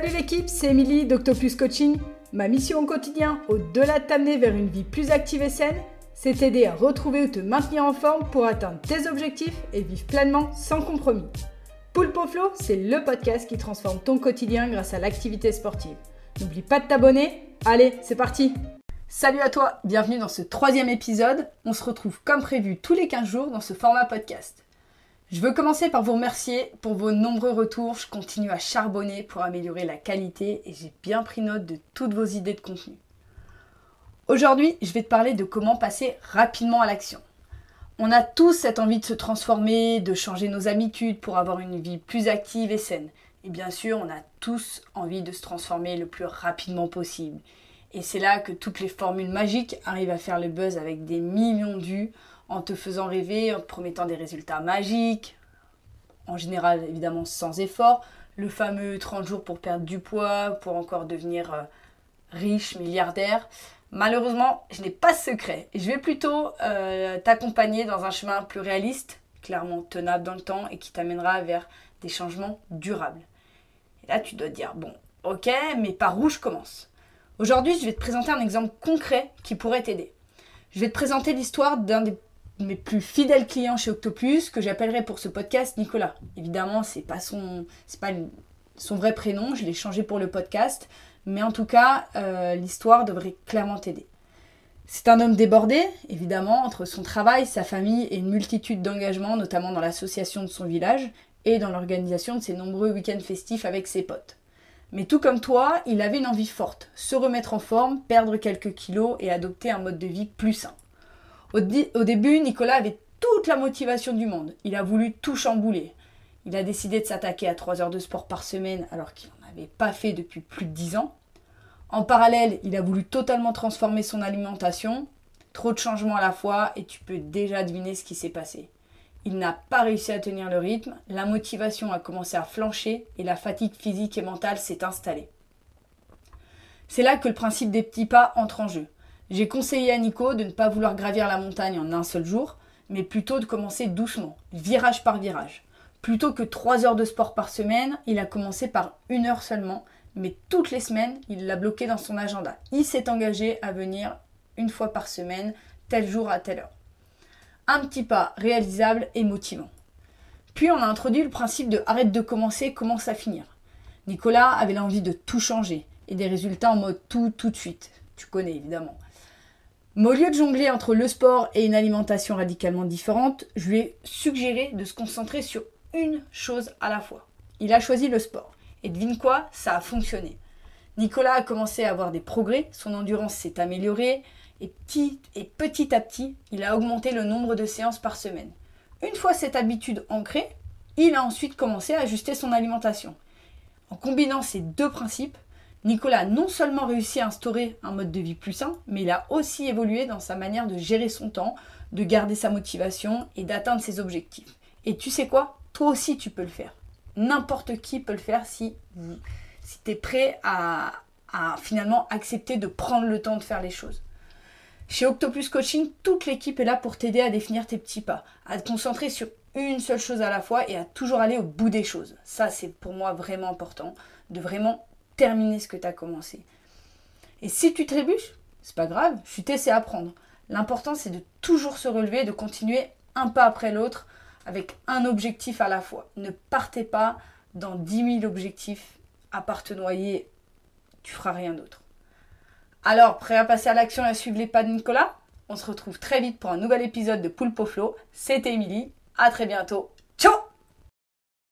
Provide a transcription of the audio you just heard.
Salut l'équipe, c'est Émilie d'Octopus Coaching. Ma mission au quotidien, au-delà de t'amener vers une vie plus active et saine, c'est t'aider à retrouver ou te maintenir en forme pour atteindre tes objectifs et vivre pleinement sans compromis. Poulpe Flow, c'est le podcast qui transforme ton quotidien grâce à l'activité sportive. N'oublie pas de t'abonner. Allez, c'est parti Salut à toi, bienvenue dans ce troisième épisode. On se retrouve comme prévu tous les 15 jours dans ce format podcast. Je veux commencer par vous remercier pour vos nombreux retours. Je continue à charbonner pour améliorer la qualité et j'ai bien pris note de toutes vos idées de contenu. Aujourd'hui, je vais te parler de comment passer rapidement à l'action. On a tous cette envie de se transformer, de changer nos habitudes pour avoir une vie plus active et saine. Et bien sûr, on a tous envie de se transformer le plus rapidement possible. Et c'est là que toutes les formules magiques arrivent à faire le buzz avec des millions de vues en te faisant rêver, en te promettant des résultats magiques, en général évidemment sans effort, le fameux 30 jours pour perdre du poids, pour encore devenir euh, riche, milliardaire. Malheureusement, je n'ai pas ce secret. Je vais plutôt euh, t'accompagner dans un chemin plus réaliste, clairement tenable dans le temps et qui t'amènera vers des changements durables. Et là, tu dois dire, bon, ok, mais par où je commence? Aujourd'hui, je vais te présenter un exemple concret qui pourrait t'aider. Je vais te présenter l'histoire d'un des mes plus fidèles clients chez Octopus, que j'appellerai pour ce podcast Nicolas. Évidemment, c'est pas son, pas son vrai prénom, je l'ai changé pour le podcast, mais en tout cas, euh, l'histoire devrait clairement t'aider. C'est un homme débordé, évidemment, entre son travail, sa famille et une multitude d'engagements, notamment dans l'association de son village et dans l'organisation de ses nombreux week-ends festifs avec ses potes. Mais tout comme toi, il avait une envie forte, se remettre en forme, perdre quelques kilos et adopter un mode de vie plus sain. Au, début, Nicolas avait toute la motivation du monde. Il a voulu tout chambouler. Il a décidé de s'attaquer à 3 heures de sport par semaine alors qu'il n'en avait pas fait depuis plus de 10 ans. En parallèle, il a voulu totalement transformer son alimentation. Trop de changements à la fois et tu peux déjà deviner ce qui s'est passé. Il n'a pas réussi à tenir le rythme, la motivation a commencé à flancher et la fatigue physique et mentale s'est installée. C'est là que le principe des petits pas entre en jeu. J'ai conseillé à Nico de ne pas vouloir gravir la montagne en un seul jour, mais plutôt de commencer doucement, virage par virage. Plutôt que 3 heures de sport par semaine, il a commencé par une heure seulement, mais toutes les semaines, il l'a bloqué dans son agenda. Il s'est engagé à venir une fois par semaine, tel jour à telle heure. Un petit pas réalisable et motivant. Puis on a introduit le principe de arrête de commencer, commence à finir. Nicolas avait l'envie de tout changer et des résultats en mode tout tout de suite. Tu connais évidemment. Mais au lieu de jongler entre le sport et une alimentation radicalement différente, je lui ai suggéré de se concentrer sur une chose à la fois. Il a choisi le sport. Et devine quoi? Ça a fonctionné. Nicolas a commencé à avoir des progrès, son endurance s'est améliorée, et petit, et petit à petit, il a augmenté le nombre de séances par semaine. Une fois cette habitude ancrée, il a ensuite commencé à ajuster son alimentation. En combinant ces deux principes, Nicolas a non seulement réussi à instaurer un mode de vie plus sain, mais il a aussi évolué dans sa manière de gérer son temps, de garder sa motivation et d'atteindre ses objectifs. Et tu sais quoi? Toi aussi tu peux le faire. N'importe qui peut le faire si, tu es prêt à finalement accepter de prendre le temps de faire les choses. Chez Octopus Coaching, toute l'équipe est là pour t'aider à définir tes petits pas, à te concentrer sur une seule chose à la fois et à toujours aller au bout des choses. Ça, c'est pour moi vraiment important, de vraiment terminer ce que tu as commencé. Et si tu trébuches, c'est pas grave, je suis à apprendre. L'important, c'est de toujours se relever, de continuer un pas après l'autre avec un objectif à la fois. Ne partez pas dans 10 000 objectifs à part te noyer, tu feras rien d'autre. Alors, prêt à passer à l'action et à suivre les pas de Nicolas? On se retrouve très vite pour un nouvel épisode de Poulpe Flow. C'était Émilie. À très bientôt.